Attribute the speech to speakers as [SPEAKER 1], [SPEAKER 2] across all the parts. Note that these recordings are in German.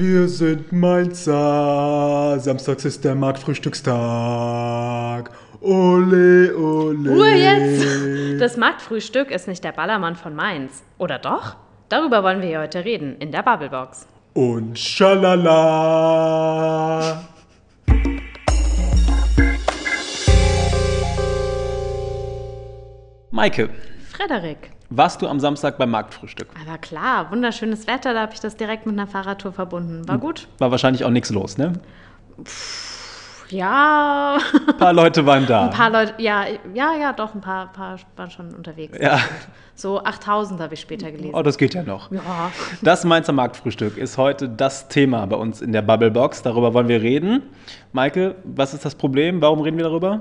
[SPEAKER 1] Wir sind Mainzer, samstags ist der Marktfrühstückstag. Ole, ole.
[SPEAKER 2] Ruhe jetzt! Das Marktfrühstück ist nicht der Ballermann von Mainz. Oder doch? Darüber wollen wir hier heute reden, in der Bubblebox.
[SPEAKER 1] Und schalala.
[SPEAKER 3] Maike,
[SPEAKER 2] Frederik.
[SPEAKER 3] Warst du am Samstag beim Marktfrühstück?
[SPEAKER 2] Aber klar, wunderschönes Wetter, da habe ich das direkt mit einer Fahrradtour verbunden.
[SPEAKER 3] Hm.
[SPEAKER 2] War gut?
[SPEAKER 3] War wahrscheinlich auch nichts los, ne?
[SPEAKER 2] Ja,
[SPEAKER 3] Ein paar Leute waren da.
[SPEAKER 2] ein paar Leute, ja, ja, ja, doch, ein paar, paar waren schon unterwegs.
[SPEAKER 3] Ja,
[SPEAKER 2] So 8000 habe ich später gelesen.
[SPEAKER 3] oh, das geht ja noch.
[SPEAKER 2] Ja,
[SPEAKER 3] Das Mainzer Marktfrühstück ist heute das Thema bei uns in der Bubblebox. Darüber wollen wir reden. Maike, was ist das Problem? Warum reden wir darüber?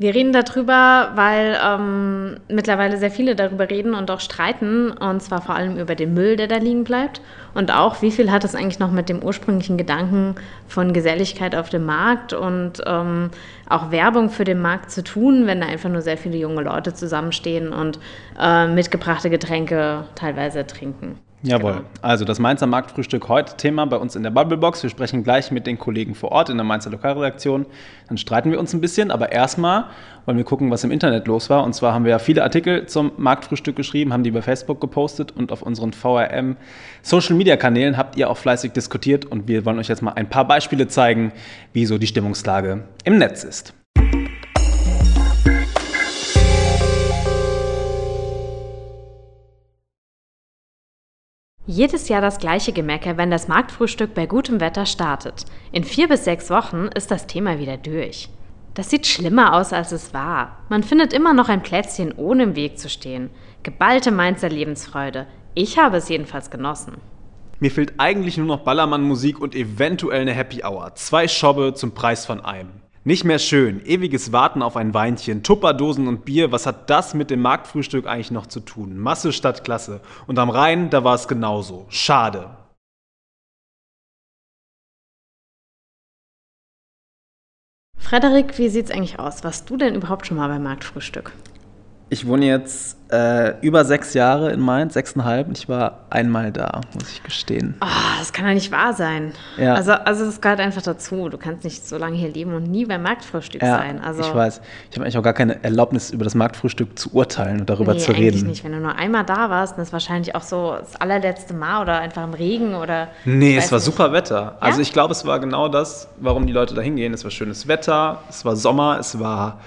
[SPEAKER 2] Wir reden darüber, weil ähm, mittlerweile sehr viele darüber reden und auch streiten, und zwar vor allem über den Müll, der da liegen bleibt. Und auch, wie viel hat es eigentlich noch mit dem ursprünglichen Gedanken von Geselligkeit auf dem Markt und ähm, auch Werbung für den Markt zu tun, wenn da einfach nur sehr viele junge Leute zusammenstehen und äh, mitgebrachte Getränke teilweise trinken.
[SPEAKER 3] Jawohl.
[SPEAKER 2] Genau.
[SPEAKER 3] Also das Mainzer Marktfrühstück heute Thema bei uns in der Bubblebox. Wir sprechen gleich mit den Kollegen vor Ort in der Mainzer Lokalredaktion. Dann streiten wir uns ein bisschen, aber erstmal wollen wir gucken, was im Internet los war. Und zwar haben wir ja viele Artikel zum Marktfrühstück geschrieben, haben die bei Facebook gepostet und auf unseren VRM Social Media Kanälen habt ihr auch fleißig diskutiert und wir wollen euch jetzt mal ein paar Beispiele zeigen, wie so die Stimmungslage im Netz ist.
[SPEAKER 2] Jedes Jahr das gleiche Gemecker, wenn das Marktfrühstück bei gutem Wetter startet. In vier bis sechs Wochen ist das Thema wieder durch. Das sieht schlimmer aus, als es war. Man findet immer noch ein Plätzchen, ohne im Weg zu stehen. Geballte Mainzer Lebensfreude. Ich habe es jedenfalls genossen.
[SPEAKER 3] Mir fehlt eigentlich nur noch Ballermann-Musik und eventuell eine Happy Hour. Zwei Schobbe zum Preis von einem. Nicht mehr schön. Ewiges Warten auf ein Weinchen, Tupperdosen und Bier. Was hat das mit dem Marktfrühstück eigentlich noch zu tun? Masse statt Klasse. Und am Rhein, da war es genauso. Schade.
[SPEAKER 2] Frederik, wie sieht's eigentlich aus? Warst du denn überhaupt schon mal beim Marktfrühstück?
[SPEAKER 3] Ich wohne jetzt äh, über sechs Jahre in Mainz, sechseinhalb. Und ich war einmal da, muss ich gestehen.
[SPEAKER 2] Ah, das kann ja nicht wahr sein.
[SPEAKER 3] Ja.
[SPEAKER 2] Also, also das gehört einfach dazu. Du kannst nicht so lange hier leben und nie beim Marktfrühstück sein. Also,
[SPEAKER 3] ich weiß. Ich habe eigentlich auch gar keine Erlaubnis, über das Marktfrühstück zu urteilen und darüber
[SPEAKER 2] nee,
[SPEAKER 3] zu
[SPEAKER 2] eigentlich
[SPEAKER 3] reden.
[SPEAKER 2] nicht. Wenn du nur einmal da warst, dann ist wahrscheinlich auch so das allerletzte Mal oder einfach im Regen oder.
[SPEAKER 3] Nee, es war
[SPEAKER 2] nicht.
[SPEAKER 3] super Wetter. Also ich glaube, es war genau das, warum die Leute da hingehen. Es war schönes Wetter, es war Sommer, es war.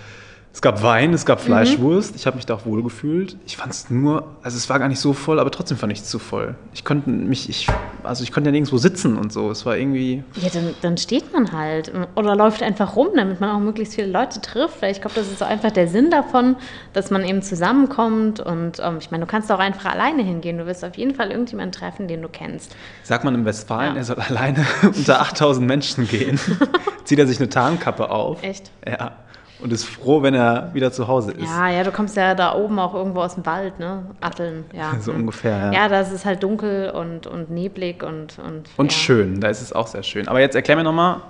[SPEAKER 3] Es gab Wein, es gab
[SPEAKER 2] Mhm.
[SPEAKER 3] Fleischwurst. Ich habe mich da auch wohl gefühlt. Ich fand es nur, also es war gar nicht so voll, aber trotzdem fand ich es zu voll. Ich konnte mich, ich, also ich konnte ja nirgendwo sitzen und so. Es war irgendwie,
[SPEAKER 2] Ja, dann, dann steht man halt oder läuft einfach rum, damit man auch möglichst viele Leute trifft. Weil ich glaube, das ist so einfach der Sinn davon, dass man eben zusammenkommt. Und ähm, ich meine, du kannst auch einfach alleine hingehen. Du wirst auf jeden Fall irgendjemanden treffen, den du kennst.
[SPEAKER 3] sagt man im Westfalen,
[SPEAKER 2] Ja.
[SPEAKER 3] er soll alleine unter 8000 Menschen gehen. Zieht er sich eine Tarnkappe auf.
[SPEAKER 2] Echt?
[SPEAKER 3] Ja. Und ist froh, wenn er wieder zu Hause ist.
[SPEAKER 2] Ja, ja, du kommst ja da oben auch irgendwo aus dem Wald, ne? Atteln, ja.
[SPEAKER 3] So ungefähr, ja.
[SPEAKER 2] Ja, da ist es halt dunkel und, und neblig und. Und,
[SPEAKER 3] Und
[SPEAKER 2] ja.
[SPEAKER 3] schön, da ist es auch sehr schön. Aber jetzt erklär mir nochmal,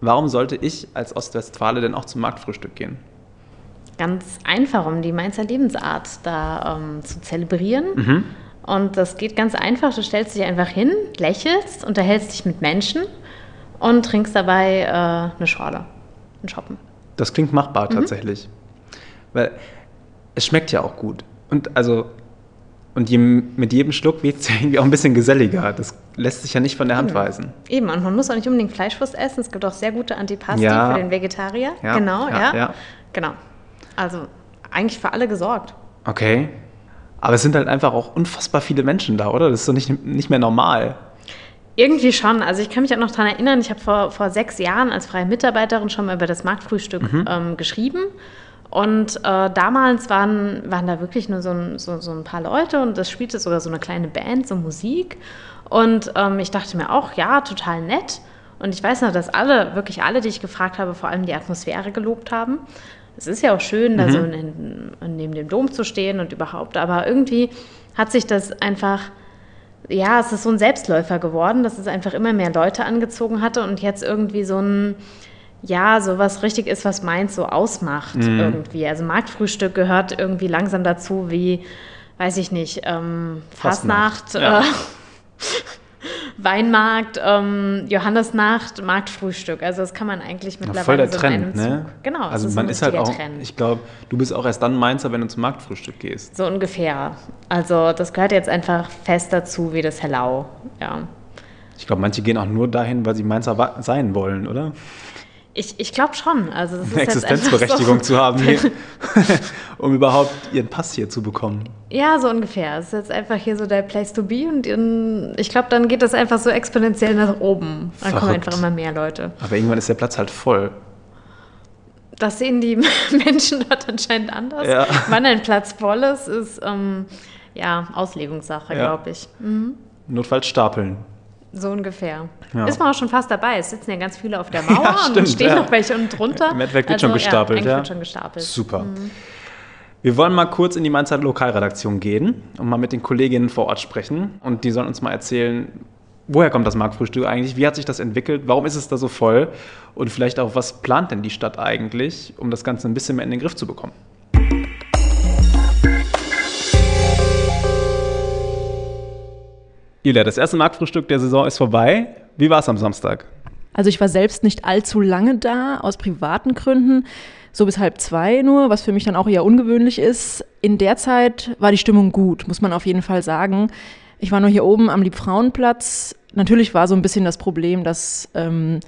[SPEAKER 3] warum sollte ich als Ostwestfale denn auch zum Marktfrühstück gehen?
[SPEAKER 2] Ganz einfach, um die Mainzer Lebensart da ähm, zu zelebrieren.
[SPEAKER 3] Mhm.
[SPEAKER 2] Und das geht ganz einfach. Du stellst dich einfach hin, lächelst, unterhältst dich mit Menschen und trinkst dabei äh, eine Schorle. Ein Shoppen.
[SPEAKER 3] Das klingt machbar tatsächlich. Weil es schmeckt ja auch gut. Und also, und je, mit jedem Schluck wird es ja irgendwie auch ein bisschen geselliger. Das lässt sich ja nicht von der Hand weisen.
[SPEAKER 2] Eben, und man muss auch nicht unbedingt Fleischwurst essen. Es gibt auch sehr gute Antipasti
[SPEAKER 3] Ja.
[SPEAKER 2] für den Vegetarier.
[SPEAKER 3] Ja,
[SPEAKER 2] Genau,
[SPEAKER 3] ja,
[SPEAKER 2] ja,
[SPEAKER 3] ja.
[SPEAKER 2] Genau. Also eigentlich für alle gesorgt.
[SPEAKER 3] Okay. Aber es sind halt einfach auch unfassbar viele Menschen da, oder? Das ist doch nicht, nicht mehr normal.
[SPEAKER 2] Irgendwie schon. Also ich kann mich auch noch daran erinnern, ich habe vor, vor sechs Jahren als freie Mitarbeiterin schon mal über das Marktfrühstück ähm, geschrieben. Und äh, damals waren, waren da wirklich nur so ein, so, so ein paar Leute und das spielte sogar so eine kleine Band, so Musik. Und ähm, ich dachte mir auch, ja, total nett. Und ich weiß noch, dass alle, wirklich alle, die ich gefragt habe, vor allem die Atmosphäre gelobt haben. Es ist ja auch schön, da so in, neben dem Dom zu stehen und überhaupt, aber irgendwie hat sich das einfach ja, es ist so ein Selbstläufer geworden, dass es einfach immer mehr Leute angezogen hatte und jetzt irgendwie so ein, ja, so was richtig ist, was Mainz so ausmacht irgendwie. Also Marktfrühstück gehört irgendwie langsam dazu wie, weiß ich nicht, ähm,
[SPEAKER 3] Fastnacht,
[SPEAKER 2] Fastnacht,
[SPEAKER 3] ja.
[SPEAKER 2] äh, Weinmarkt, ähm, Johannesnacht, Marktfrühstück. Also das kann man eigentlich mittlerweile
[SPEAKER 3] voll der
[SPEAKER 2] so in
[SPEAKER 3] Trend,
[SPEAKER 2] einem
[SPEAKER 3] ne?
[SPEAKER 2] Zug. Genau,
[SPEAKER 3] Also
[SPEAKER 2] ist
[SPEAKER 3] man
[SPEAKER 2] ein
[SPEAKER 3] ist halt auch,
[SPEAKER 2] Trend.
[SPEAKER 3] ich glaube, du bist auch erst dann Mainzer, wenn du zum Marktfrühstück gehst.
[SPEAKER 2] So ungefähr. Also das gehört jetzt einfach fest dazu wie das Hellau. Ja.
[SPEAKER 3] Ich glaube, manche gehen auch nur dahin, weil sie Mainzer sein wollen, oder?
[SPEAKER 2] Ich, ich glaube schon. Also das ist
[SPEAKER 3] Eine
[SPEAKER 2] einfach
[SPEAKER 3] Existenzberechtigung
[SPEAKER 2] so,
[SPEAKER 3] zu haben, hier, um überhaupt ihren Pass hier zu bekommen.
[SPEAKER 2] Ja, so ungefähr. Es ist jetzt einfach hier so der Place to be und in, ich glaube, dann geht das einfach so exponentiell nach oben. Dann kommen einfach immer mehr Leute.
[SPEAKER 3] Aber irgendwann ist der Platz halt voll.
[SPEAKER 2] Das sehen die Menschen dort anscheinend anders.
[SPEAKER 3] Ja.
[SPEAKER 2] Wann ein Platz voll ist, ist ähm, ja Auslegungssache,
[SPEAKER 3] Ja.
[SPEAKER 2] glaube ich. Mhm.
[SPEAKER 3] Notfalls stapeln.
[SPEAKER 2] So ungefähr.
[SPEAKER 3] Ja.
[SPEAKER 2] Ist man auch schon fast dabei. Es sitzen ja ganz viele auf der Mauer und
[SPEAKER 3] stimmt,
[SPEAKER 2] stehen
[SPEAKER 3] ja.
[SPEAKER 2] noch welche unten drunter.
[SPEAKER 3] Im Endeffekt wird schon gestapelt,
[SPEAKER 2] ja.
[SPEAKER 3] ja.
[SPEAKER 2] Wird schon gestapelt.
[SPEAKER 3] Super. Wir wollen mal kurz in die Mainzer Lokalredaktion gehen und mal mit den Kolleginnen vor Ort sprechen. Und die sollen uns mal erzählen, woher kommt das Marktfrühstück eigentlich? Wie hat sich das entwickelt? Warum ist es da so voll? Und vielleicht auch, was plant denn die Stadt eigentlich, um das Ganze ein bisschen mehr in den Griff zu bekommen? Julia, das erste Marktfrühstück der Saison ist vorbei. Wie war es am Samstag?
[SPEAKER 4] Also ich war selbst nicht allzu lange da, aus privaten Gründen, so bis halb zwei nur, was für mich dann auch eher ungewöhnlich ist. In der Zeit war die Stimmung gut, muss man auf jeden Fall sagen. Ich war nur hier oben am Liebfrauenplatz. Natürlich war so ein bisschen das Problem, dass ähm,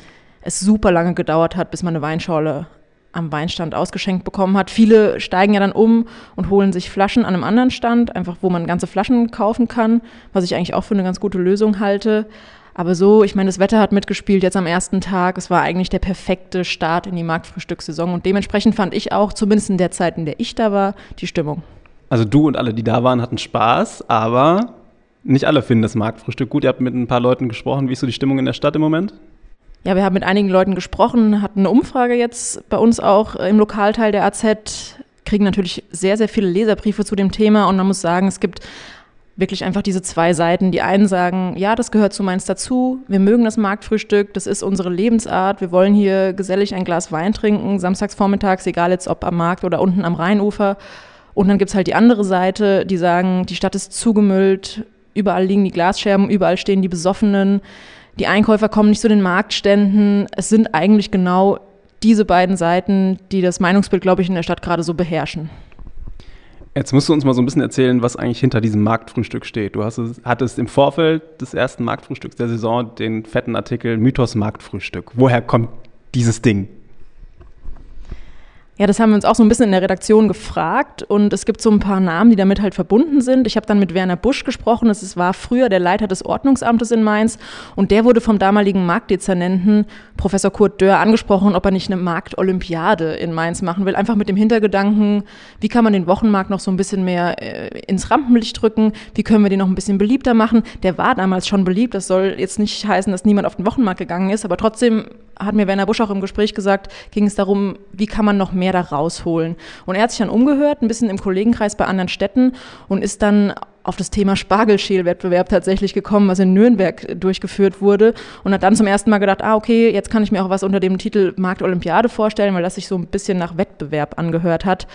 [SPEAKER 4] es super lange gedauert hat, bis man eine Weinschorle am Weinstand ausgeschenkt bekommen hat. Viele steigen ja dann um und holen sich Flaschen an einem anderen Stand, einfach wo man ganze Flaschen kaufen kann, was ich eigentlich auch für eine ganz gute Lösung halte. Aber so, ich meine, das Wetter hat mitgespielt jetzt am ersten Tag. Es war eigentlich der perfekte Start in die Marktfrühstückssaison und dementsprechend fand ich auch, zumindest in der Zeit, in der ich da war, die Stimmung.
[SPEAKER 3] Also du und alle, die da waren, hatten Spaß, aber nicht alle finden das Marktfrühstück gut. Ihr habt mit ein paar Leuten gesprochen. Wie ist so die Stimmung in der Stadt im Moment?
[SPEAKER 4] Ja, wir haben mit einigen Leuten gesprochen, hatten eine Umfrage jetzt bei uns auch im Lokalteil der AZ, kriegen natürlich sehr, sehr viele Leserbriefe zu dem Thema und man muss sagen, es gibt wirklich einfach diese zwei Seiten. Die einen sagen, ja, das gehört zu Mainz dazu, wir mögen das Marktfrühstück, das ist unsere Lebensart, wir wollen hier gesellig ein Glas Wein trinken, samstags vormittags, egal jetzt ob am Markt oder unten am Rheinufer. Und dann gibt's halt die andere Seite, die sagen, die Stadt ist zugemüllt, überall liegen die Glasscherben, überall stehen die Besoffenen, die Einkäufer kommen nicht zu den Marktständen. Es sind eigentlich genau diese beiden Seiten, die das Meinungsbild, glaube ich, in der Stadt gerade so beherrschen.
[SPEAKER 3] Jetzt musst du uns mal so ein bisschen erzählen, was eigentlich hinter diesem Marktfrühstück steht. Du hast es, hattest im Vorfeld des ersten Marktfrühstücks der Saison den fetten Artikel Mythos Marktfrühstück. Woher kommt dieses Ding?
[SPEAKER 4] Ja, das haben wir uns auch so ein bisschen in der Redaktion gefragt und es gibt so ein paar Namen, die damit halt verbunden sind. Ich habe dann mit Werner Busch gesprochen, das war früher der Leiter des Ordnungsamtes in Mainz und der wurde vom damaligen Marktdezernenten Professor Kurt Dörr angesprochen, ob er nicht eine Marktolympiade in Mainz machen will, einfach mit dem Hintergedanken, wie kann man den Wochenmarkt noch so ein bisschen mehr äh, ins Rampenlicht drücken, wie können wir den noch ein bisschen beliebter machen. Der war damals schon beliebt, das soll jetzt nicht heißen, dass niemand auf den Wochenmarkt gegangen ist, aber trotzdem hat mir Werner Busch auch im Gespräch gesagt, ging es darum, wie kann man noch mehr da rausholen. Und er hat sich dann umgehört, ein bisschen im Kollegenkreis bei anderen Städten und ist dann auf das Thema Spargelschälwettbewerb tatsächlich gekommen, was in Nürnberg durchgeführt wurde und hat dann zum ersten Mal gedacht, ah okay, jetzt kann ich mir auch was unter dem Titel Marktolympiade vorstellen, weil das sich so ein bisschen nach Wettbewerb angehört hat.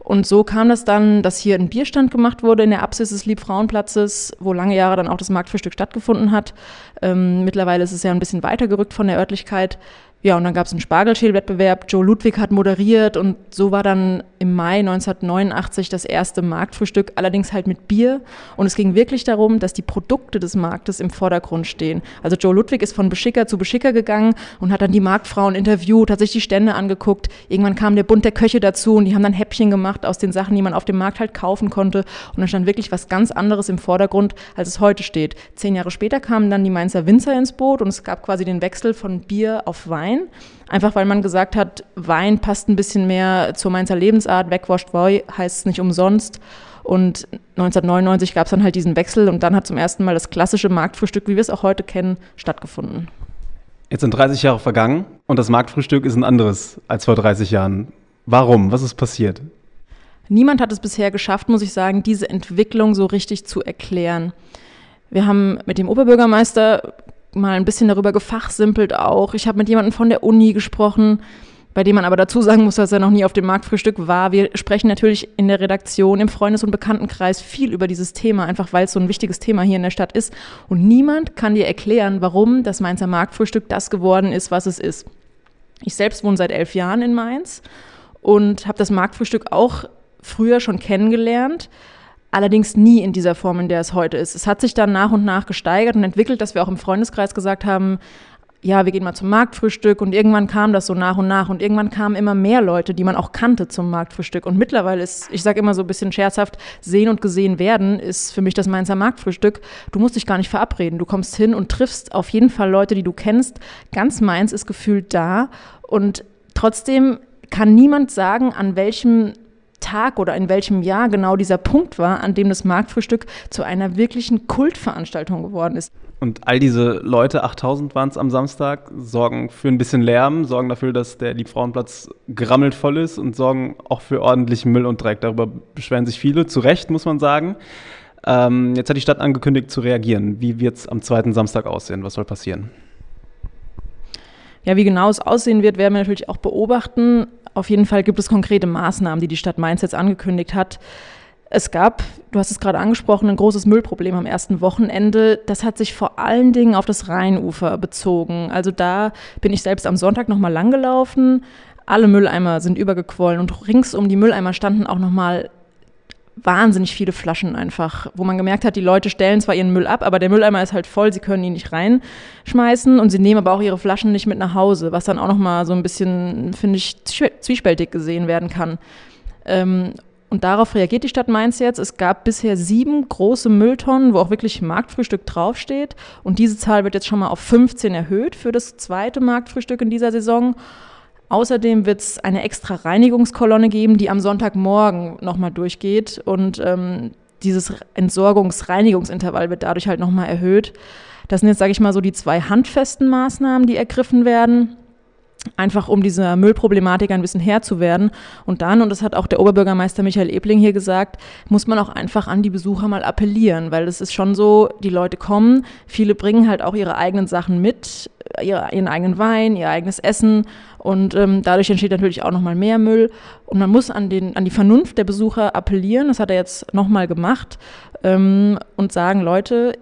[SPEAKER 4] Und so kam das dann, dass hier ein Bierstand gemacht wurde in der Apsis des Liebfrauenplatzes, wo lange Jahre dann auch das Marktfrühstück stattgefunden hat. Ähm, mittlerweile ist es ja ein bisschen weitergerückt von der Örtlichkeit. Ja, und dann gab es einen Spargelschälwettbewerb. Joe Ludwig hat moderiert und so war dann im Mai 1989 das erste Marktfrühstück, allerdings halt mit Bier. Und es ging wirklich darum, dass die Produkte des Marktes im Vordergrund stehen. Also Joe Ludwig ist von Beschicker zu Beschicker gegangen und hat dann die Marktfrauen interviewt, hat sich die Stände angeguckt. Irgendwann kam der Bund der Köche dazu und die haben dann Häppchen gemacht aus den Sachen, die man auf dem Markt halt kaufen konnte. Und dann stand wirklich was ganz anderes im Vordergrund, als es heute steht. Zehn Jahre später kamen dann die Mainzer Winzer ins Boot und es gab quasi den Wechsel von Bier auf Wein. Einfach weil man gesagt hat, Wein passt ein bisschen mehr zur Mainzer Lebensart. Wegwashed Boy heißt es nicht umsonst. Und 1999 gab es dann halt diesen Wechsel und dann hat zum ersten Mal das klassische Marktfrühstück, wie wir es auch heute kennen, stattgefunden.
[SPEAKER 3] Jetzt sind 30 Jahre vergangen und das Marktfrühstück ist ein anderes als vor 30 Jahren. Warum? Was ist passiert?
[SPEAKER 4] Niemand hat es bisher geschafft, muss ich sagen, diese Entwicklung so richtig zu erklären. Wir haben mit dem Oberbürgermeister mal ein bisschen darüber gefachsimpelt auch. Ich habe mit jemandem von der Uni gesprochen. bei dem man aber dazu sagen muss, dass er noch nie auf dem Marktfrühstück war. Wir sprechen natürlich in der Redaktion, im Freundes- und Bekanntenkreis viel über dieses Thema, einfach weil es so ein wichtiges Thema hier in der Stadt ist. Und niemand kann dir erklären, warum das Mainzer Marktfrühstück das geworden ist, was es ist. Ich selbst wohne seit elf Jahren in Mainz und habe das Marktfrühstück auch früher schon kennengelernt. Allerdings nie in dieser Form, in der es heute ist. Es hat sich dann nach und nach gesteigert und entwickelt, dass wir auch im Freundeskreis gesagt haben, ja, wir gehen mal zum Marktfrühstück und irgendwann kam das so nach und nach und irgendwann kamen immer mehr Leute, die man auch kannte zum Marktfrühstück und mittlerweile ist, ich sage immer so ein bisschen scherzhaft, sehen und gesehen werden ist für mich das Mainzer Marktfrühstück. Du musst dich gar nicht verabreden, du kommst hin und triffst auf jeden Fall Leute, die du kennst. Ganz Mainz ist gefühlt da und trotzdem kann niemand sagen, an welchem Tag oder in welchem Jahr genau dieser Punkt war, an dem das Marktfrühstück zu einer wirklichen Kultveranstaltung geworden ist.
[SPEAKER 3] Und all diese Leute, 8000 waren es am Samstag, sorgen für ein bisschen Lärm, sorgen dafür, dass der Liebfrauenplatz gerammelt voll ist und sorgen auch für ordentlichen Müll und Dreck. Darüber beschweren sich viele, zu Recht muss man sagen. Ähm, jetzt hat die Stadt angekündigt zu reagieren. Wie wird es am zweiten Samstag aussehen? Was soll passieren?
[SPEAKER 4] Ja, wie genau es aussehen wird, werden wir natürlich auch beobachten. Auf jeden Fall gibt es konkrete Maßnahmen, die die Stadt Mainz jetzt angekündigt hat. Es gab, du hast es gerade angesprochen, ein großes Müllproblem am ersten Wochenende. Das hat sich vor allen Dingen auf das Rheinufer bezogen. Also da bin ich selbst am Sonntag nochmal langgelaufen. Alle Mülleimer sind übergequollen und rings um die Mülleimer standen auch nochmal wahnsinnig viele Flaschen einfach, wo man gemerkt hat, die Leute stellen zwar ihren Müll ab, aber der Mülleimer ist halt voll, sie können ihn nicht reinschmeißen und sie nehmen aber auch ihre Flaschen nicht mit nach Hause, was dann auch nochmal so ein bisschen, finde ich, zwiespältig gesehen werden kann. Ähm, und darauf reagiert die Stadt Mainz jetzt. Es gab bisher sieben große Mülltonnen, wo auch wirklich Marktfrühstück draufsteht. Und diese Zahl wird jetzt schon mal auf 15 erhöht für das zweite Marktfrühstück in dieser Saison. Außerdem wird es eine extra Reinigungskolonne geben, die am Sonntagmorgen nochmal durchgeht. Und ähm, dieses Entsorgungs-Reinigungsintervall wird dadurch halt nochmal erhöht. Das sind jetzt, sage ich mal, so die zwei handfesten Maßnahmen, die ergriffen werden einfach um dieser Müllproblematik ein bisschen Herr zu werden. Und dann, und das hat auch der Oberbürgermeister Michael Ebling hier gesagt, muss man auch einfach an die Besucher mal appellieren, weil es ist schon so, die Leute kommen, viele bringen halt auch ihre eigenen Sachen mit, ihren eigenen Wein, ihr eigenes Essen und ähm, dadurch entsteht natürlich auch nochmal mehr Müll. Und man muss an, den, an die Vernunft der Besucher appellieren, das hat er jetzt nochmal gemacht ähm, und sagen, Leute,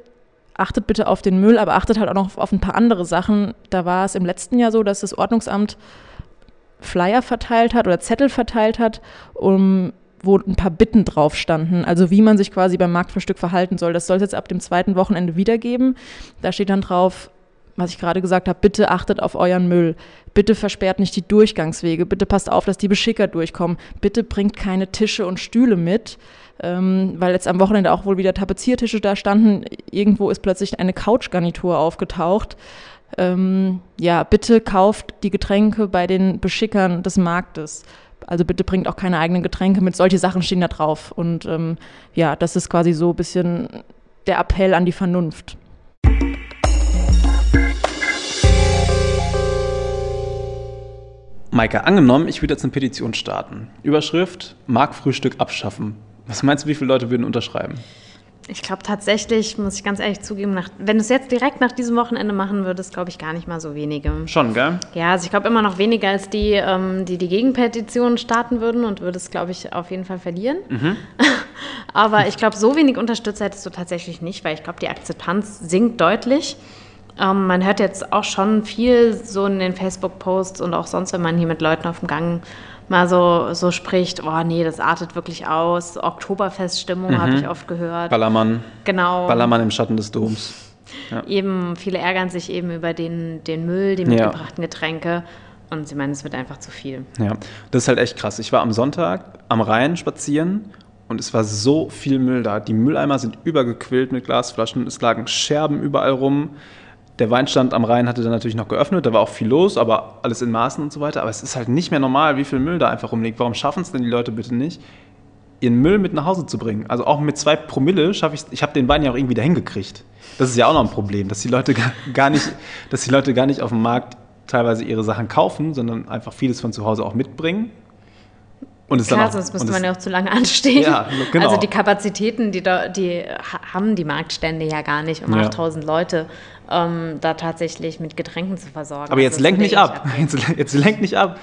[SPEAKER 4] achtet bitte auf den Müll, aber achtet halt auch noch auf ein paar andere Sachen. Da war es im letzten Jahr so, dass das Ordnungsamt Flyer verteilt hat oder Zettel verteilt hat, um, wo ein paar Bitten drauf standen, also wie man sich quasi beim Marktfrühstück verhalten soll. Das soll es jetzt ab dem zweiten Wochenende wiedergeben. Da steht dann drauf, was ich gerade gesagt habe, bitte achtet auf euren Müll. Bitte versperrt nicht die Durchgangswege. Bitte passt auf, dass die Beschicker durchkommen. Bitte bringt keine Tische und Stühle mit ähm, weil jetzt am Wochenende auch wohl wieder Tapeziertische da standen. Irgendwo ist plötzlich eine Couchgarnitur aufgetaucht. Ähm, ja, bitte kauft die Getränke bei den Beschickern des Marktes. Also bitte bringt auch keine eigenen Getränke mit. Solche Sachen stehen da drauf. Und ähm, ja, das ist quasi so ein bisschen der Appell an die Vernunft.
[SPEAKER 3] Maike, angenommen, ich würde jetzt eine Petition starten. Überschrift: Marktfrühstück abschaffen. Was meinst du, wie viele Leute würden unterschreiben?
[SPEAKER 2] Ich glaube tatsächlich, muss ich ganz ehrlich zugeben, nach, wenn du es jetzt direkt nach diesem Wochenende machen würdest, glaube ich gar nicht mal so wenige.
[SPEAKER 3] Schon, gell?
[SPEAKER 2] Ja, also ich glaube immer noch weniger als die, ähm, die die Gegenpetition starten würden und würdest, glaube ich, auf jeden Fall verlieren. Mhm. Aber ich glaube, so wenig Unterstützer hättest du tatsächlich nicht, weil ich glaube, die Akzeptanz sinkt deutlich. Ähm, man hört jetzt auch schon viel so in den Facebook-Posts und auch sonst, wenn man hier mit Leuten auf dem Gang mal so, so spricht, oh nee, das artet wirklich aus. Oktoberfeststimmung mhm. habe ich oft gehört.
[SPEAKER 3] Ballermann.
[SPEAKER 2] Genau.
[SPEAKER 3] Ballermann im Schatten des Doms.
[SPEAKER 2] Ja. Eben, viele ärgern sich eben über den, den Müll, die mitgebrachten ja. Getränke. Und sie meinen, es wird einfach zu viel.
[SPEAKER 3] Ja, das ist halt echt krass. Ich war am Sonntag am Rhein spazieren und es war so viel Müll da. Die Mülleimer sind übergequillt mit Glasflaschen. Es lagen Scherben überall rum. Der Weinstand am Rhein hatte dann natürlich noch geöffnet, da war auch viel los, aber alles in Maßen und so weiter. Aber es ist halt nicht mehr normal, wie viel Müll da einfach rumliegt. Warum schaffen es denn die Leute bitte nicht, ihren Müll mit nach Hause zu bringen? Also auch mit zwei Promille schaffe ich Ich habe den Wein ja auch irgendwie dahin gekriegt. Das ist ja auch noch ein Problem, dass die Leute gar nicht, dass die Leute gar nicht auf dem Markt teilweise ihre Sachen kaufen, sondern einfach vieles von zu Hause auch mitbringen
[SPEAKER 2] und Klar, auch, sonst müsste man ja auch zu lange anstehen. Ja, genau. Also die Kapazitäten, die, da, die haben die Marktstände ja gar nicht um ja. 8000 Leute ähm, da tatsächlich mit Getränken zu versorgen.
[SPEAKER 3] Aber jetzt
[SPEAKER 2] Also,
[SPEAKER 3] lenk
[SPEAKER 2] das
[SPEAKER 3] nicht
[SPEAKER 2] würde
[SPEAKER 3] ab. Jetzt, jetzt lenk nicht ab.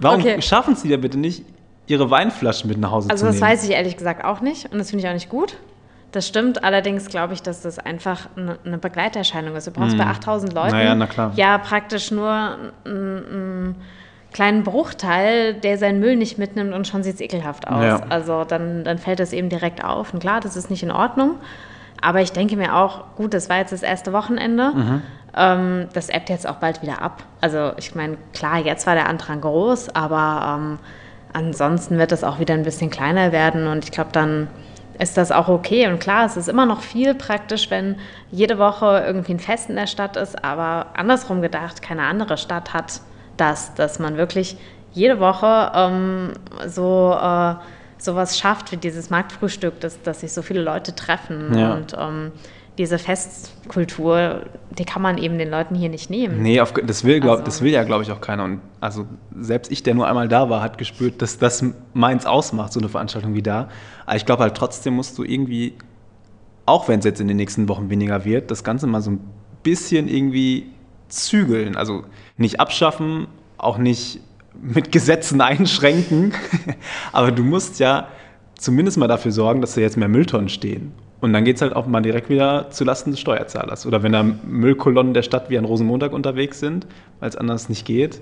[SPEAKER 3] Warum
[SPEAKER 2] Okay.
[SPEAKER 3] schaffen Sie da bitte nicht, Ihre Weinflaschen mit nach Hause
[SPEAKER 2] Also
[SPEAKER 3] zu
[SPEAKER 2] das
[SPEAKER 3] nehmen?
[SPEAKER 2] weiß ich ehrlich gesagt auch nicht und das finde ich auch nicht gut. Das stimmt, allerdings glaube ich, dass das einfach eine, eine Begleiterscheinung ist. Du brauchst bei 8000 Leuten
[SPEAKER 3] Hm. Naja, na
[SPEAKER 2] ja praktisch nur einen, einen kleinen Bruchteil, der seinen Müll nicht mitnimmt und schon sieht es ekelhaft aus.
[SPEAKER 3] Ja.
[SPEAKER 2] Also dann, dann fällt das eben direkt auf. Und klar, das ist nicht in Ordnung. Aber ich denke mir auch, gut, das war jetzt das erste Wochenende.
[SPEAKER 3] Mhm.
[SPEAKER 2] Ähm, das ebbt jetzt auch bald wieder ab. Also ich meine, klar, jetzt war der Andrang groß, aber ähm, ansonsten wird es auch wieder ein bisschen kleiner werden und ich glaube, dann ist das auch okay. Und klar, es ist immer noch viel praktisch, wenn jede Woche irgendwie ein Fest in der Stadt ist, aber andersrum gedacht, keine andere Stadt hat das, dass man wirklich jede Woche ähm, so äh, sowas schafft wie dieses Marktfrühstück, dass, dass sich so viele Leute treffen
[SPEAKER 3] Ja.
[SPEAKER 2] und ähm, diese Festkultur, die kann man eben den Leuten hier nicht nehmen.
[SPEAKER 3] Nee, auf, das, will, glaub,
[SPEAKER 2] Also-
[SPEAKER 3] das will ja, glaube ich, auch keiner. Und also selbst ich, der nur einmal da war, hat gespürt, dass das meins ausmacht, so eine Veranstaltung wie da. Aber ich glaube halt trotzdem musst du irgendwie, auch wenn es jetzt in den nächsten Wochen weniger wird, das Ganze mal so ein bisschen irgendwie zügeln. Also nicht abschaffen, auch nicht mit Gesetzen einschränken. Aber du musst ja zumindest mal dafür sorgen, dass da jetzt mehr Mülltonnen stehen. Und dann geht es halt auch mal direkt wieder zulasten des Steuerzahlers. Oder wenn da Müllkolonnen der Stadt wie an Rosenmontag unterwegs sind, weil es anders nicht geht,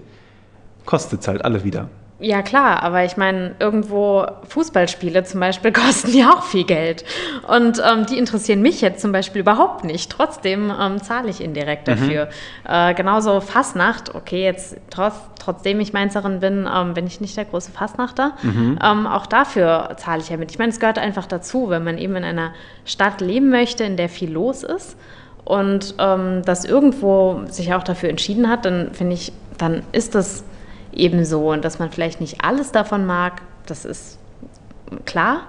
[SPEAKER 3] kostet es halt alle wieder.
[SPEAKER 2] Ja, klar, aber ich meine, irgendwo Fußballspiele zum Beispiel kosten ja auch viel Geld. Und ähm, die interessieren mich jetzt zum Beispiel überhaupt nicht. Trotzdem ähm, zahle ich indirekt dafür. Äh, genauso Fastnacht, okay, jetzt trotz, trotzdem ich Mainzerin bin, ähm, bin ich nicht der große Fastnachter. Ähm, auch dafür zahle ich ja mit. Ich meine, es gehört einfach dazu, wenn man eben in einer Stadt leben möchte, in der viel los ist und ähm, das irgendwo sich auch dafür entschieden hat, dann finde ich, dann ist das eben so. Und dass man vielleicht nicht alles davon mag, das ist klar.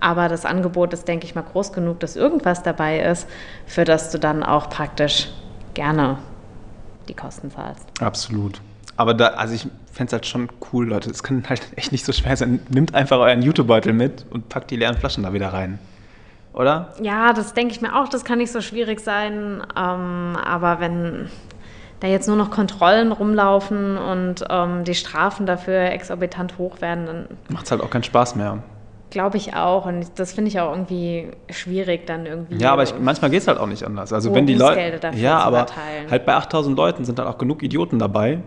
[SPEAKER 2] Aber das Angebot ist, denke ich mal, groß genug, dass irgendwas dabei ist, für das du dann auch praktisch gerne die Kosten zahlst.
[SPEAKER 3] Absolut. Aber da, also ich fände es halt schon cool, Leute. Es kann halt echt nicht so schwer sein. Nehmt einfach euren Jutebeutel mit und packt die leeren Flaschen da wieder rein. Oder?
[SPEAKER 2] Ja, das denke ich mir auch, das kann nicht so schwierig sein. Ähm, aber wenn da jetzt nur noch Kontrollen rumlaufen und ähm, die Strafen dafür exorbitant hoch werden, dann
[SPEAKER 3] Macht es halt auch keinen Spaß mehr.
[SPEAKER 2] glaube ich auch. Und das finde ich auch irgendwie schwierig, dann irgendwie.
[SPEAKER 3] Ja, aber ich, manchmal geht es halt auch nicht anders. Also wenn die Leute.
[SPEAKER 2] dafür
[SPEAKER 3] Ja, aber
[SPEAKER 2] verteilen.
[SPEAKER 3] halt bei 8000 Leuten sind dann auch genug Idioten dabei,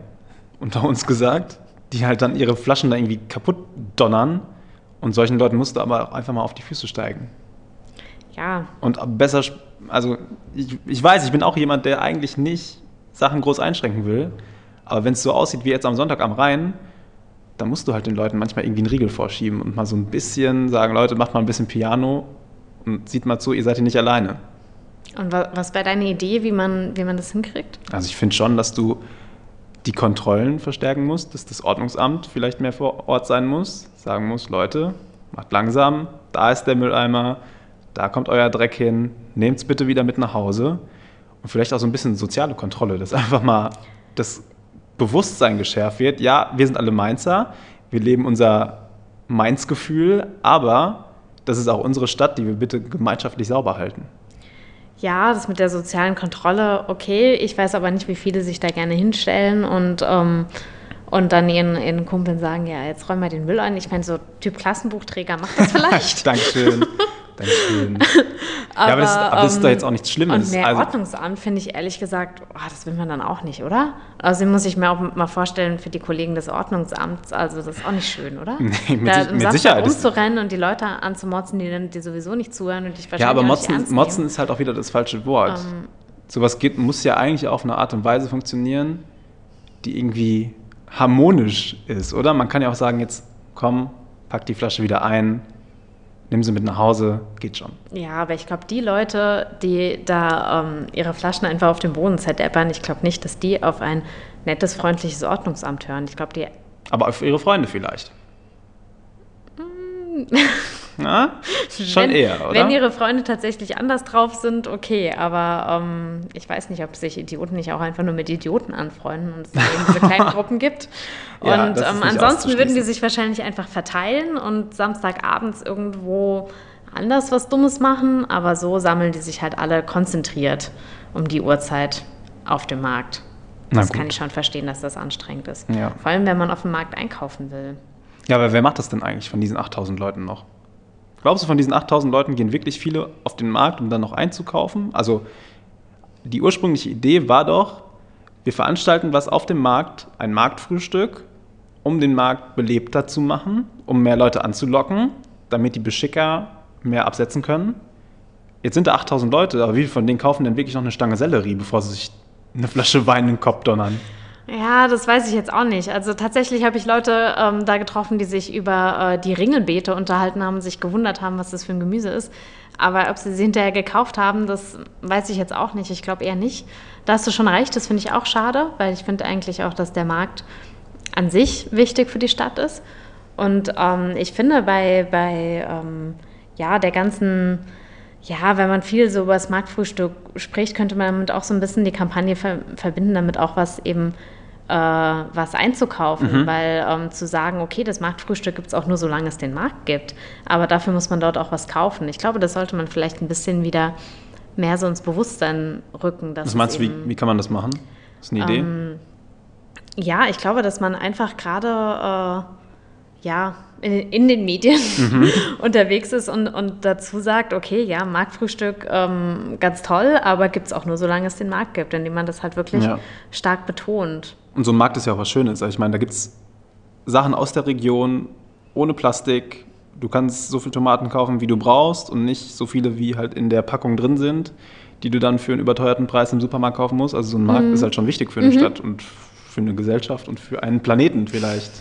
[SPEAKER 3] unter uns gesagt, die halt dann ihre Flaschen da irgendwie kaputt donnern. Und solchen Leuten musst du aber auch einfach mal auf die Füße steigen.
[SPEAKER 2] ja,
[SPEAKER 3] Und besser, also ich, ich weiß, ich bin auch jemand, der eigentlich nicht Sachen groß einschränken will. Aber wenn es so aussieht wie jetzt am Sonntag am Rhein, dann musst du halt den Leuten manchmal irgendwie einen Riegel vorschieben und mal so ein bisschen sagen, Leute, macht mal ein bisschen Piano und sieht mal zu, ihr seid hier nicht alleine.
[SPEAKER 2] Und wa was wäre deine Idee, wie man, wie man das hinkriegt?
[SPEAKER 3] Also ich finde schon, dass du die Kontrollen verstärken musst, dass das Ordnungsamt vielleicht mehr vor Ort sein muss, sagen muss, Leute, macht langsam, da ist der Mülleimer, da kommt euer Dreck hin, nehmt es bitte wieder mit nach Hause. Und vielleicht auch so ein bisschen soziale Kontrolle, dass einfach mal das Bewusstsein geschärft wird. Ja, wir sind alle Mainzer, wir leben unser Mainz-Gefühl, aber das ist auch unsere Stadt, die wir bitte gemeinschaftlich sauber halten.
[SPEAKER 2] Ja, das mit der sozialen Kontrolle, okay. Ich weiß aber nicht, wie viele sich da gerne hinstellen und, ähm, und dann ihren, ihren Kumpeln sagen, ja, jetzt räum mal den Müll ein. Ich meine, so Typ Klassenbuchträger macht das vielleicht.
[SPEAKER 3] Dankeschön. Dankeschön. ja, aber das, ist- aber das ist doch
[SPEAKER 2] ähm,
[SPEAKER 3] jetzt auch nichts Schlimmes.
[SPEAKER 2] Und mehr
[SPEAKER 3] Also-
[SPEAKER 2] Ordnungsamt finde ich ehrlich gesagt, oh, das will man dann auch nicht, oder? Also muss ich mir auch mal vorstellen für die Kollegen des Ordnungsamts, also das ist auch nicht schön, oder?
[SPEAKER 3] Nee, mit
[SPEAKER 2] da
[SPEAKER 3] mit Sicherheit
[SPEAKER 2] rumzurennen und die Leute anzumotzen, die dann die sowieso nicht zuhören und dich wahrscheinlich
[SPEAKER 3] Ja, aber Motzen, Motzen ist halt auch wieder das falsche Wort.
[SPEAKER 2] Ähm.
[SPEAKER 3] Sowas geht, muss ja eigentlich auf eine Art und Weise funktionieren, die irgendwie harmonisch ist, oder? Man kann ja auch sagen, jetzt komm, pack die Flasche wieder ein, nimm sie mit nach Hause, geht schon.
[SPEAKER 2] Ja, aber ich glaube, die Leute, die da ähm, ihre Flaschen einfach auf den Boden zerdeppern, ich glaube nicht, dass die auf ein nettes, freundliches Ordnungsamt hören. Ich glaube, die
[SPEAKER 3] Aber auf ihre Freunde vielleicht. Na? Schon
[SPEAKER 2] wenn,
[SPEAKER 3] eher, oder?
[SPEAKER 2] Wenn ihre Freunde tatsächlich anders drauf sind, okay, aber ähm, ich weiß nicht, ob sich Idioten nicht auch einfach nur mit Idioten anfreunden und es eben diese kleinen Gruppen gibt. Und
[SPEAKER 3] Ja,
[SPEAKER 2] ähm, ansonsten würden die sich wahrscheinlich einfach verteilen und Samstagabends irgendwo anders was Dummes machen, aber so sammeln die sich halt alle konzentriert um die Uhrzeit auf dem Markt. Das kann ich schon verstehen, dass das anstrengend ist.
[SPEAKER 3] Ja.
[SPEAKER 2] Vor allem, wenn man auf dem Markt einkaufen will.
[SPEAKER 3] Ja, aber wer macht das denn eigentlich von diesen 8000 Leuten noch? Glaubst du, von diesen 8000 Leuten gehen wirklich viele auf den Markt, um dann noch einzukaufen? Also die ursprüngliche Idee war doch, wir veranstalten was auf dem Markt, ein Marktfrühstück, um den Markt belebter zu machen, um mehr Leute anzulocken, damit die Beschicker mehr absetzen können. Jetzt sind da 8000 Leute, aber wie viele von denen kaufen denn wirklich noch eine Stange Sellerie, bevor sie sich eine Flasche Wein in den Kopf donnern?
[SPEAKER 2] Ja, das weiß ich jetzt auch nicht. Also tatsächlich habe ich Leute ähm, da getroffen, die sich über äh, die Ringelbeete unterhalten haben, sich gewundert haben, was das für ein Gemüse ist. Aber ob sie sie hinterher gekauft haben, das weiß ich jetzt auch nicht. Ich glaube eher nicht. Da hast du schon recht, das finde ich auch schade, weil ich finde eigentlich auch, dass der Markt an sich wichtig für die Stadt ist. Und ähm, ich finde bei, bei ähm, ja, der ganzen, ja, wenn man viel so über das Marktfrühstück spricht, könnte man damit auch so ein bisschen die Kampagne ver verbinden, damit auch was eben äh, was einzukaufen, weil ähm, zu sagen, okay, das Marktfrühstück gibt es auch nur, solange es den Markt gibt, aber dafür muss man dort auch was kaufen. Ich glaube, das sollte man vielleicht ein bisschen wieder mehr so ins Bewusstsein rücken. Dass
[SPEAKER 3] Was meinst du, wie, wie kann man das machen? Das ist eine Idee?
[SPEAKER 2] Ähm, ja, ich glaube, dass man einfach gerade äh, ja, in, den Medien unterwegs ist und, und dazu sagt, okay, ja, Marktfrühstück ähm, ganz toll, aber gibt es auch nur, solange es den Markt gibt, indem man das halt wirklich
[SPEAKER 3] Ja.
[SPEAKER 2] stark betont.
[SPEAKER 3] Und so ein Markt ist ja auch was Schönes. Also ich meine, da gibt es Sachen aus der Region, ohne Plastik. Du kannst so viele Tomaten kaufen, wie du brauchst und nicht so viele, wie halt in der Packung drin sind, die du dann für einen überteuerten Preis im Supermarkt kaufen musst. Also so ein Markt ist halt schon wichtig für eine Stadt und für eine Gesellschaft und für einen Planeten vielleicht.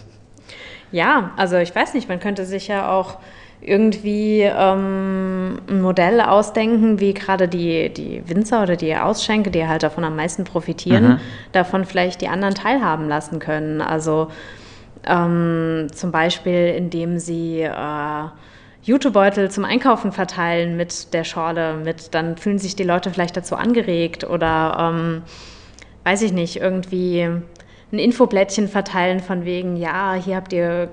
[SPEAKER 2] Ja, also ich weiß nicht, man könnte sich ja auch irgendwie ähm, ein Modell ausdenken, wie gerade die, die Winzer oder die Ausschenke, die halt davon am meisten profitieren, davon vielleicht die anderen teilhaben lassen können. Also ähm, zum Beispiel, indem sie äh, Jutebeutel zum Einkaufen verteilen mit der Schorle, mit, dann fühlen sich die Leute vielleicht dazu angeregt oder ähm, weiß ich nicht, irgendwie ein Infoblättchen verteilen von wegen, ja, hier habt ihr,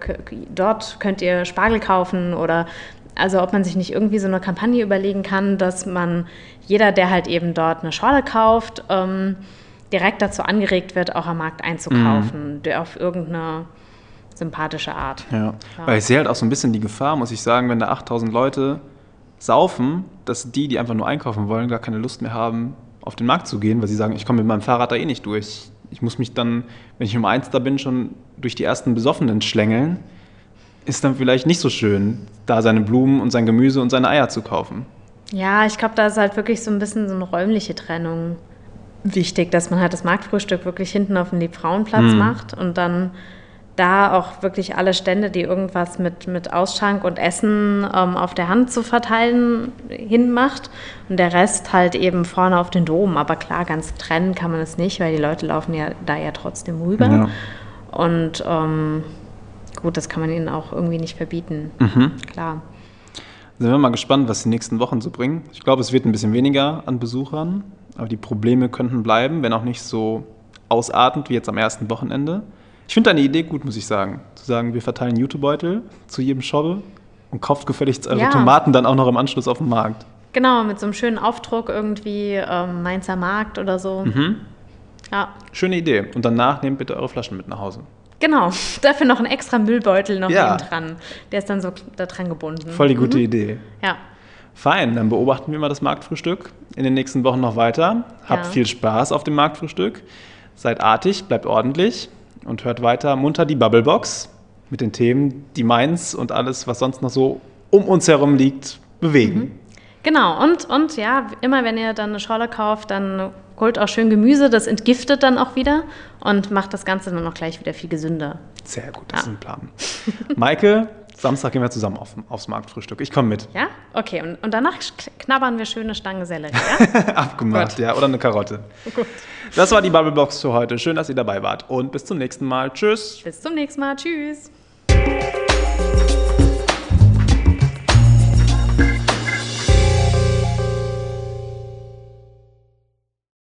[SPEAKER 2] dort könnt ihr Spargel kaufen oder also ob man sich nicht irgendwie so eine Kampagne überlegen kann, dass man jeder, der halt eben dort eine Schorle kauft, ähm, direkt dazu angeregt wird, auch am Markt einzukaufen, der auf irgendeine sympathische Art.
[SPEAKER 3] Ja.
[SPEAKER 2] Ja.
[SPEAKER 3] Weil ich sehe halt auch so ein bisschen die Gefahr, muss ich sagen, wenn da 8000 Leute saufen, dass die, die einfach nur einkaufen wollen, gar keine Lust mehr haben, auf den Markt zu gehen, weil sie sagen, ich komme mit meinem Fahrrad da eh nicht durch. Ich muss mich dann, wenn ich um eins da bin, schon durch die ersten Besoffenen schlängeln. Ist dann vielleicht nicht so schön, da seine Blumen und sein Gemüse und seine Eier zu kaufen.
[SPEAKER 2] Ja, ich glaube, da ist halt wirklich so ein bisschen so eine räumliche Trennung wichtig, dass man halt das Marktfrühstück wirklich hinten auf dem Liebfrauenplatz macht und dann da auch wirklich alle Stände, die irgendwas mit, mit Ausschank und Essen ähm, auf der Hand zu verteilen, hinmacht und der Rest halt eben vorne auf den Dom. Aber klar, ganz trennen kann man es nicht, weil die Leute laufen ja da ja trotzdem rüber.
[SPEAKER 3] Ja.
[SPEAKER 2] Und ähm, gut, das kann man ihnen auch irgendwie nicht verbieten. Klar.
[SPEAKER 3] Sind wir mal gespannt, was die nächsten Wochen so bringen. Ich glaube, es wird ein bisschen weniger an Besuchern, aber die Probleme könnten bleiben, wenn auch nicht so ausartend wie jetzt am ersten Wochenende. Ich finde deine Idee gut, muss ich sagen. Zu sagen, wir verteilen Jutebeutel zu jedem Shop und kauft gefälligst eure
[SPEAKER 2] Ja.
[SPEAKER 3] Tomaten dann auch noch im Anschluss auf dem Markt.
[SPEAKER 2] Genau, mit so einem schönen Aufdruck irgendwie ähm, Mainzer Markt oder so. Ja,
[SPEAKER 3] Schöne Idee. Und danach nehmt bitte eure Flaschen mit nach Hause.
[SPEAKER 2] genau. Dafür noch ein extra Müllbeutel noch
[SPEAKER 3] Ja.
[SPEAKER 2] dran. Der ist dann so da dran gebunden.
[SPEAKER 3] Voll die gute Idee.
[SPEAKER 2] Ja.
[SPEAKER 3] Fein, dann beobachten wir mal das Marktfrühstück in den nächsten Wochen noch weiter. Habt
[SPEAKER 2] Ja.
[SPEAKER 3] viel Spaß auf dem Marktfrühstück. Seid artig, bleibt ordentlich und hört weiter munter die Bubblebox mit den Themen, die Mainz und alles, was sonst noch so um uns herum liegt, bewegen.
[SPEAKER 2] Genau, und, und ja, immer wenn ihr dann eine Schorle kauft, dann holt auch schön Gemüse, das entgiftet dann auch wieder und macht das Ganze dann auch gleich wieder viel gesünder.
[SPEAKER 3] Sehr gut, das
[SPEAKER 2] Ja.
[SPEAKER 3] ist ein Plan. Maike, Samstag gehen wir zusammen auf, aufs Marktfrühstück. Ich komme mit.
[SPEAKER 2] Ja? Okay, und, und danach knabbern wir schöne Stangen Sellerie, ja?
[SPEAKER 3] Abgemacht, ja. Oder eine Karotte. Das war die Bubblebox für heute. Schön, dass ihr dabei wart. Und bis zum nächsten Mal. Tschüss.
[SPEAKER 2] Bis zum nächsten Mal. Tschüss.